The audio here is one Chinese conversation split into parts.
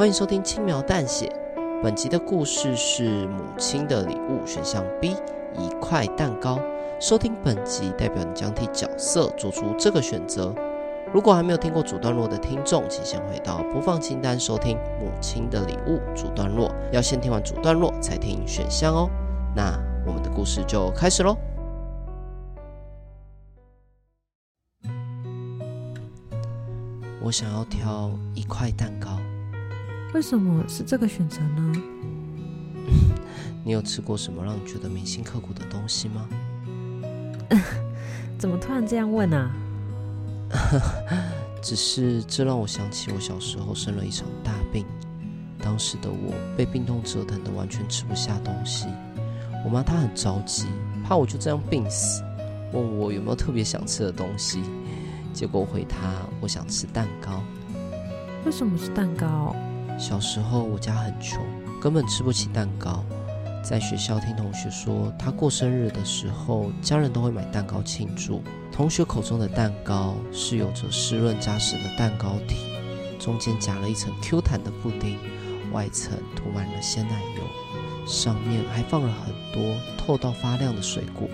欢迎收听轻描淡写。本集的故事是母亲的礼物，选项 B，一块蛋糕。收听本集代表你将替角色做出这个选择。如果还没有听过主段落的听众，请先回到播放清单收听母亲的礼物主段落。要先听完主段落才听选项哦。那我们的故事就开始喽。我想要挑一块蛋糕。为什么是这个选择呢？你有吃过什么让你觉得铭心刻骨的东西吗？怎么突然这样问啊？只是这让我想起我小时候生了一场大病，当时的我被病痛折腾的完全吃不下东西。我妈她很着急，怕我就这样病死，问我有没有特别想吃的东西。结果回她，我想吃蛋糕。为什么是蛋糕？小时候我家很穷，根本吃不起蛋糕。在学校听同学说，他过生日的时候，家人都会买蛋糕庆祝。同学口中的蛋糕是有着湿润扎实的蛋糕体，中间夹了一层 Q 弹的布丁，外层涂满了鲜奶油，上面还放了很多透到发亮的水果。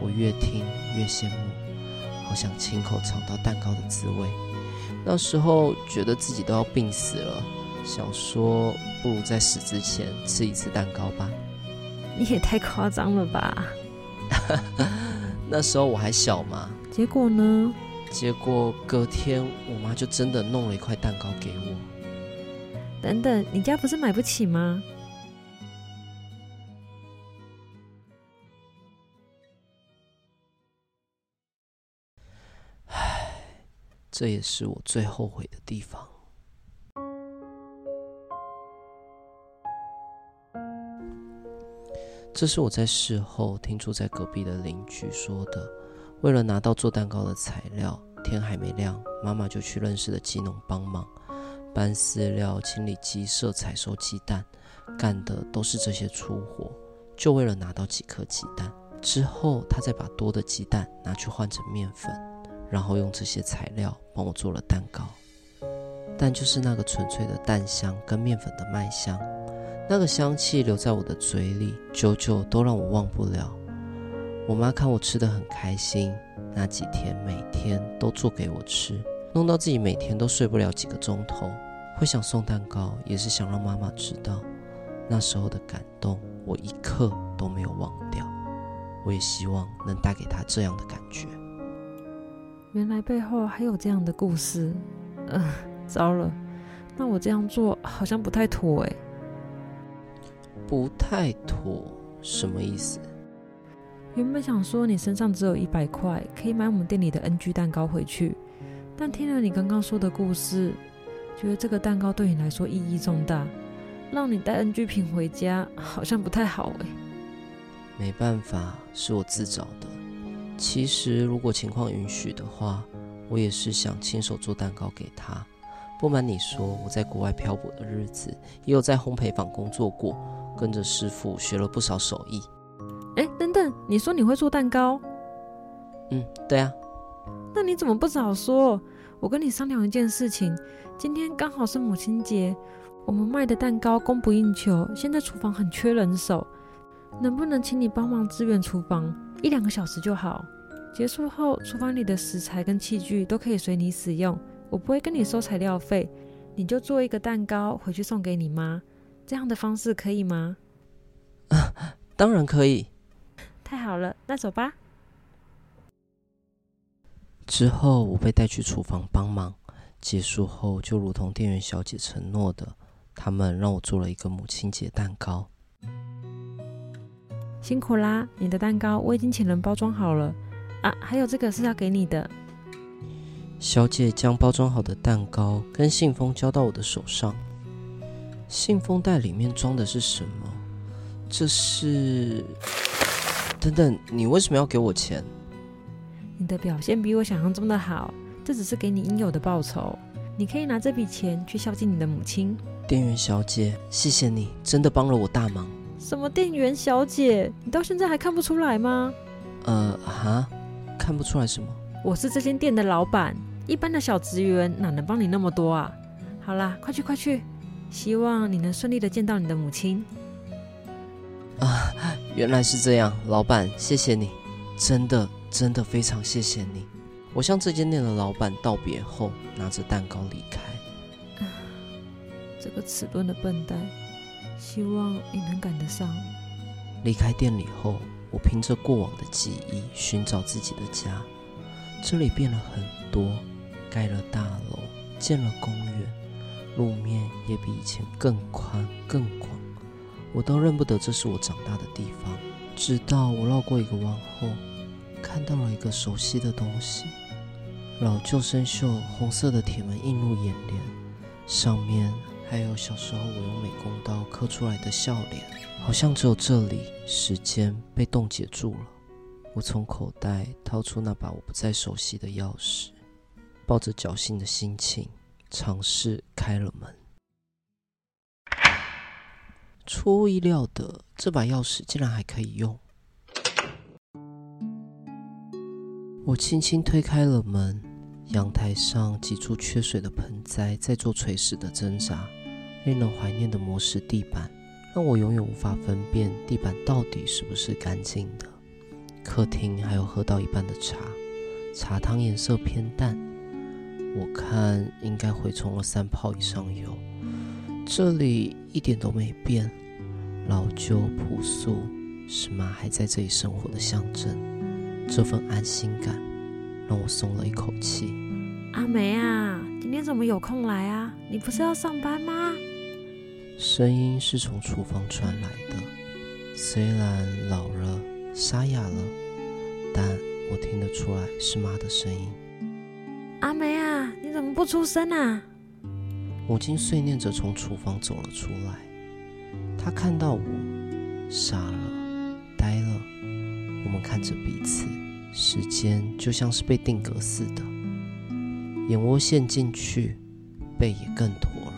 我越听越羡慕，好想亲口尝到蛋糕的滋味。那时候觉得自己都要病死了。想说，不如在死之前吃一次蛋糕吧。你也太夸张了吧！那时候我还小嘛。结果呢？结果隔天我妈就真的弄了一块蛋糕给我。等等，你家不是买不起吗？唉，这也是我最后悔的地方。这是我在事后听住在隔壁的邻居说的。为了拿到做蛋糕的材料，天还没亮，妈妈就去认识的鸡农帮忙搬饲料、清理鸡舍、采收鸡蛋，干的都是这些粗活，就为了拿到几颗鸡蛋。之后，她再把多的鸡蛋拿去换成面粉，然后用这些材料帮我做了蛋糕。但就是那个纯粹的蛋香跟面粉的麦香。那个香气留在我的嘴里，久久都让我忘不了。我妈看我吃得很开心，那几天每天都做给我吃，弄到自己每天都睡不了几个钟头。会想送蛋糕，也是想让妈妈知道那时候的感动，我一刻都没有忘掉。我也希望能带给她这样的感觉。原来背后还有这样的故事。嗯、糟了，那我这样做好像不太妥哎。不太妥，什么意思？原本想说你身上只有一百块，可以买我们店里的 NG 蛋糕回去，但听了你刚刚说的故事，觉得这个蛋糕对你来说意义重大，让你带 NG 品回家好像不太好哎。没办法，是我自找的。其实如果情况允许的话，我也是想亲手做蛋糕给他。不瞒你说，我在国外漂泊的日子，也有在烘焙坊工作过，跟着师傅学了不少手艺。哎，等等，你说你会做蛋糕？嗯，对啊。那你怎么不早说？我跟你商量一件事情，今天刚好是母亲节，我们卖的蛋糕供不应求，现在厨房很缺人手，能不能请你帮忙支援厨房一两个小时就好？结束后，厨房里的食材跟器具都可以随你使用。我不会跟你收材料费，你就做一个蛋糕回去送给你妈，这样的方式可以吗？啊，当然可以。太好了，那走吧。之后我被带去厨房帮忙，结束后就如同店员小姐承诺的，他们让我做了一个母亲节蛋糕。辛苦啦，你的蛋糕我已经请人包装好了啊，还有这个是要给你的。小姐将包装好的蛋糕跟信封交到我的手上，信封袋里面装的是什么？这是……等等，你为什么要给我钱？你的表现比我想象中的好，这只是给你应有的报酬。你可以拿这笔钱去孝敬你的母亲。店员小姐，谢谢你，真的帮了我大忙。什么店员小姐？你到现在还看不出来吗？呃，哈，看不出来什么？我是这间店的老板，一般的小职员哪能帮你那么多啊？好啦，快去快去，希望你能顺利的见到你的母亲。啊，原来是这样，老板，谢谢你，真的真的非常谢谢你。我向这间店的老板道别后，拿着蛋糕离开。啊，这个迟钝的笨蛋，希望你能赶得上。离开店里后，我凭着过往的记忆寻找自己的家。这里变了很多，盖了大楼，建了公园，路面也比以前更宽更广。我都认不得这是我长大的地方。直到我绕过一个弯后，看到了一个熟悉的东西，老旧生锈红色的铁门映入眼帘，上面还有小时候我用美工刀刻出来的笑脸，好像只有这里，时间被冻结住了。我从口袋掏出那把我不再熟悉的钥匙，抱着侥幸的心情尝试开了门。出乎意料的，这把钥匙竟然还可以用。我轻轻推开了门，阳台上几处缺水的盆栽在做垂死的挣扎，令人怀念的磨石地板让我永远无法分辨地板到底是不是干净的。客厅还有喝到一半的茶，茶汤颜色偏淡，我看应该会冲了三泡以上油。这里一点都没变，老旧朴素是妈还在这里生活的象征。这份安心感让我松了一口气。阿梅啊，今天怎么有空来啊？你不是要上班吗？声音是从厨房传来的，虽然老了。沙哑了，但我听得出来是妈的声音。阿梅啊，你怎么不出声啊？母亲碎念着从厨房走了出来。她看到我，傻了，呆了。我们看着彼此，时间就像是被定格似的。眼窝陷进去，背也更驼了。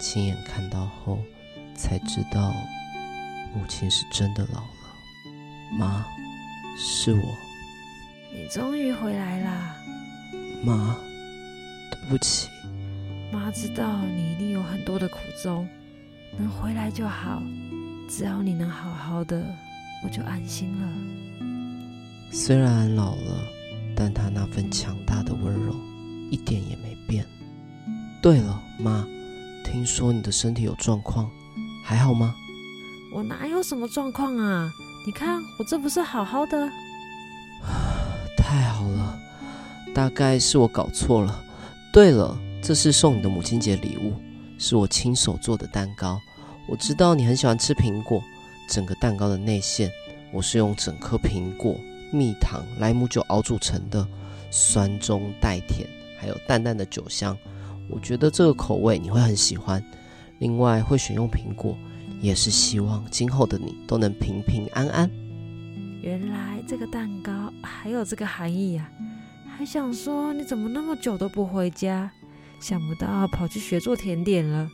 亲眼看到后，才知道母亲是真的老了。妈，是我。你终于回来啦，妈，对不起。妈知道你一定有很多的苦衷，能回来就好。只要你能好好的，我就安心了。虽然老了，但他那份强大的温柔一点也没变。对了，妈，听说你的身体有状况，还好吗？我哪有什么状况啊？你看，我这不是好好的？太好了，大概是我搞错了。对了，这是送你的母亲节礼物，是我亲手做的蛋糕。我知道你很喜欢吃苹果，整个蛋糕的内馅我是用整颗苹果、蜜糖、莱姆酒熬煮成的，酸中带甜，还有淡淡的酒香。我觉得这个口味你会很喜欢。另外，会选用苹果。也是希望今后的你都能平平安安。原来这个蛋糕还有这个含义呀！还想说你怎么那么久都不回家？想不到跑去学做甜点了。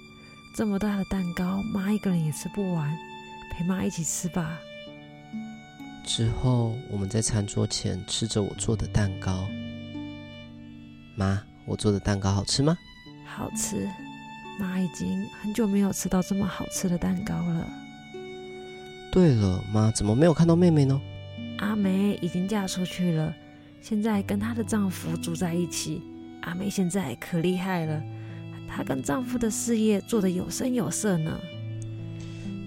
这么大的蛋糕，妈一个人也吃不完，陪妈一起吃吧。之后我们在餐桌前吃着我做的蛋糕。妈，我做的蛋糕好吃吗？好吃。妈已经很久没有吃到这么好吃的蛋糕了。对了，妈怎么没有看到妹妹呢？阿梅已经嫁出去了，现在跟她的丈夫住在一起。阿梅现在可厉害了，她跟丈夫的事业做得有声有色呢。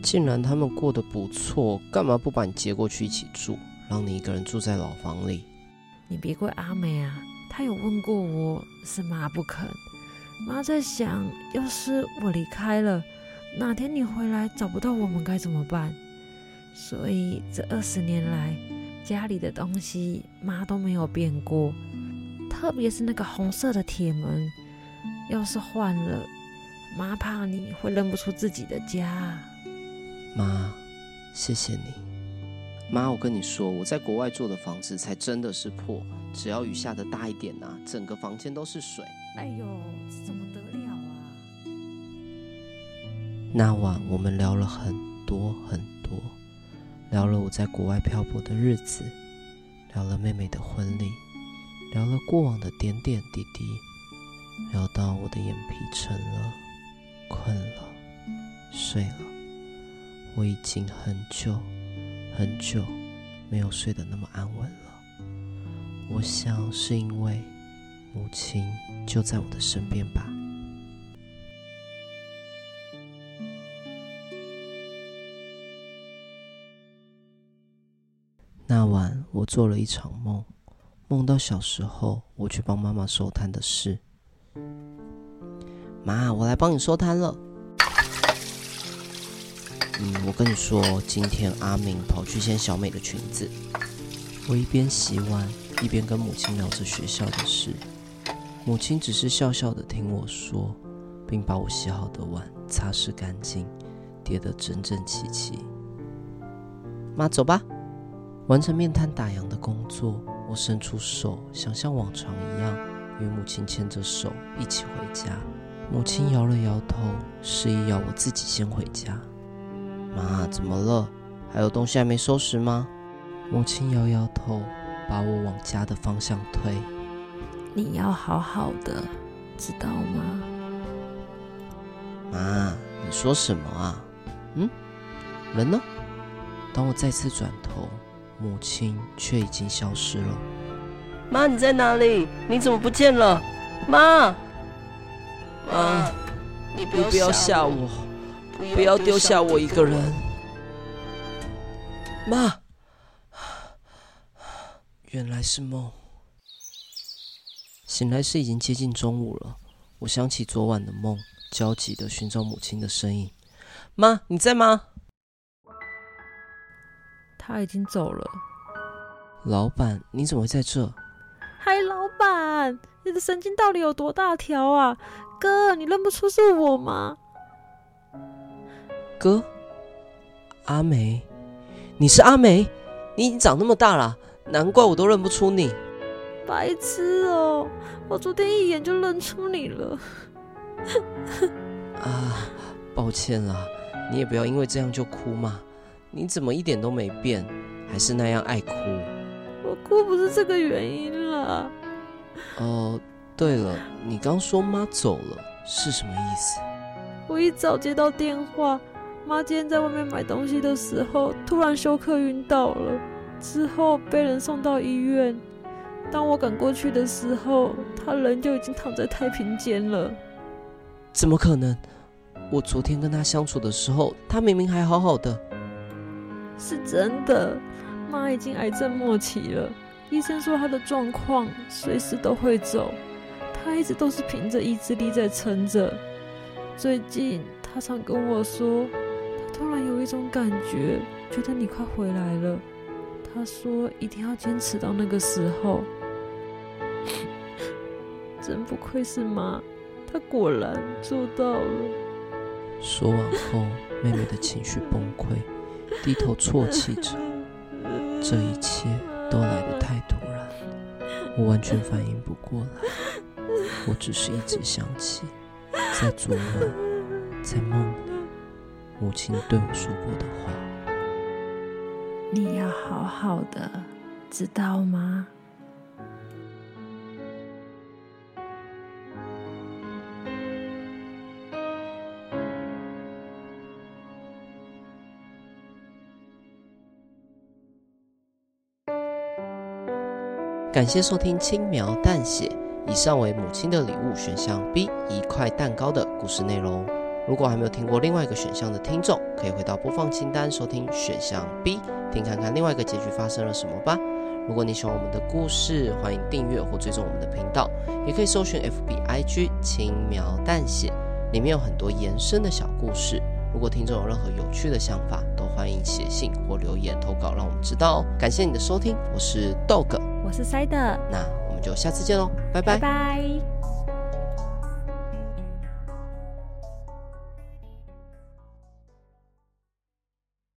既然他们过得不错，干嘛不把你接过去一起住，让你一个人住在老房里？你别怪阿梅啊，她有问过我，是妈不肯。妈在想，要是我离开了，哪天你回来找不到我们该怎么办？所以这二十年来，家里的东西妈都没有变过，特别是那个红色的铁门，要是换了，妈怕你会认不出自己的家。妈，谢谢你。妈，我跟你说，我在国外住的房子才真的是破，只要雨下的大一点啊，整个房间都是水。哎呦，这怎么得了啊？那晚我们聊了很多很多，聊了我在国外漂泊的日子，聊了妹妹的婚礼，聊了过往的点点滴滴，聊到我的眼皮沉了，困了，睡了。我已经很久很久没有睡得那么安稳了。我想是因为母亲就在我的身边吧。那晚我做了一场梦，梦到小时候我去帮妈妈收摊的事。妈，我来帮你收摊了。嗯，我跟你说，今天阿明跑去掀小美的裙子。我一边洗碗，一边跟母亲聊着学校的事。母亲只是笑笑的听我说，并把我洗好的碗擦拭干净，叠得整整齐齐。妈，走吧。完成面瘫打烊的工作，我伸出手，想像往常一样与母亲牵着手一起回家。母亲摇了摇头，示意要我自己先回家。妈，怎么了？还有东西还没收拾吗？母亲摇摇头，把我往家的方向推。你要好好的，知道吗？妈，你说什么啊？嗯，人呢？当我再次转头。母亲却已经消失了。妈，你在哪里？你怎么不见了？妈，妈，你不要吓我，不要丢下我一个人。妈，原来是梦。醒来时已经接近中午了，我想起昨晚的梦，焦急的寻找母亲的身影。妈，你在吗？他已经走了。老板，你怎么会在这？嗨，老板，你的神经到底有多大条啊？哥，你认不出是我吗？哥，阿梅，你是阿梅？你已经长那么大了，难怪我都认不出你。白痴哦，我昨天一眼就认出你了。啊，抱歉啦，你也不要因为这样就哭嘛。你怎么一点都没变，还是那样爱哭？我哭不是这个原因啦。哦，对了，你刚说妈走了是什么意思？我一早接到电话，妈今天在外面买东西的时候，突然休克晕倒了，之后被人送到医院。当我赶过去的时候，她人就已经躺在太平间了。怎么可能？我昨天跟她相处的时候，她明明还好好的。是真的，妈已经癌症末期了。医生说她的状况随时都会走，她一直都是凭着意志力在撑着。最近她常跟我说，她突然有一种感觉，觉得你快回来了。她说一定要坚持到那个时候。真不愧是妈，她果然做到了。说完后，妹妹的情绪崩溃。低头啜泣着，这一切都来得太突然，我完全反应不过来。我只是一直想起，在昨晚，在梦里，母亲对我说过的话：“你要好好的，知道吗？”感谢收听轻描淡写，以上为母亲的礼物选项 B 一块蛋糕的故事内容。如果还没有听过另外一个选项的听众，可以回到播放清单收听选项 B，听看看另外一个结局发生了什么吧。如果你喜欢我们的故事，欢迎订阅或追踪我们的频道，也可以搜寻 FBIG 轻描淡写，里面有很多延伸的小故事。如果听众有任何有趣的想法，都欢迎写信或留言投稿，让我们知道哦。感谢你的收听，我是 Dog。我是塞德，那我们就下次见喽，拜拜。拜拜。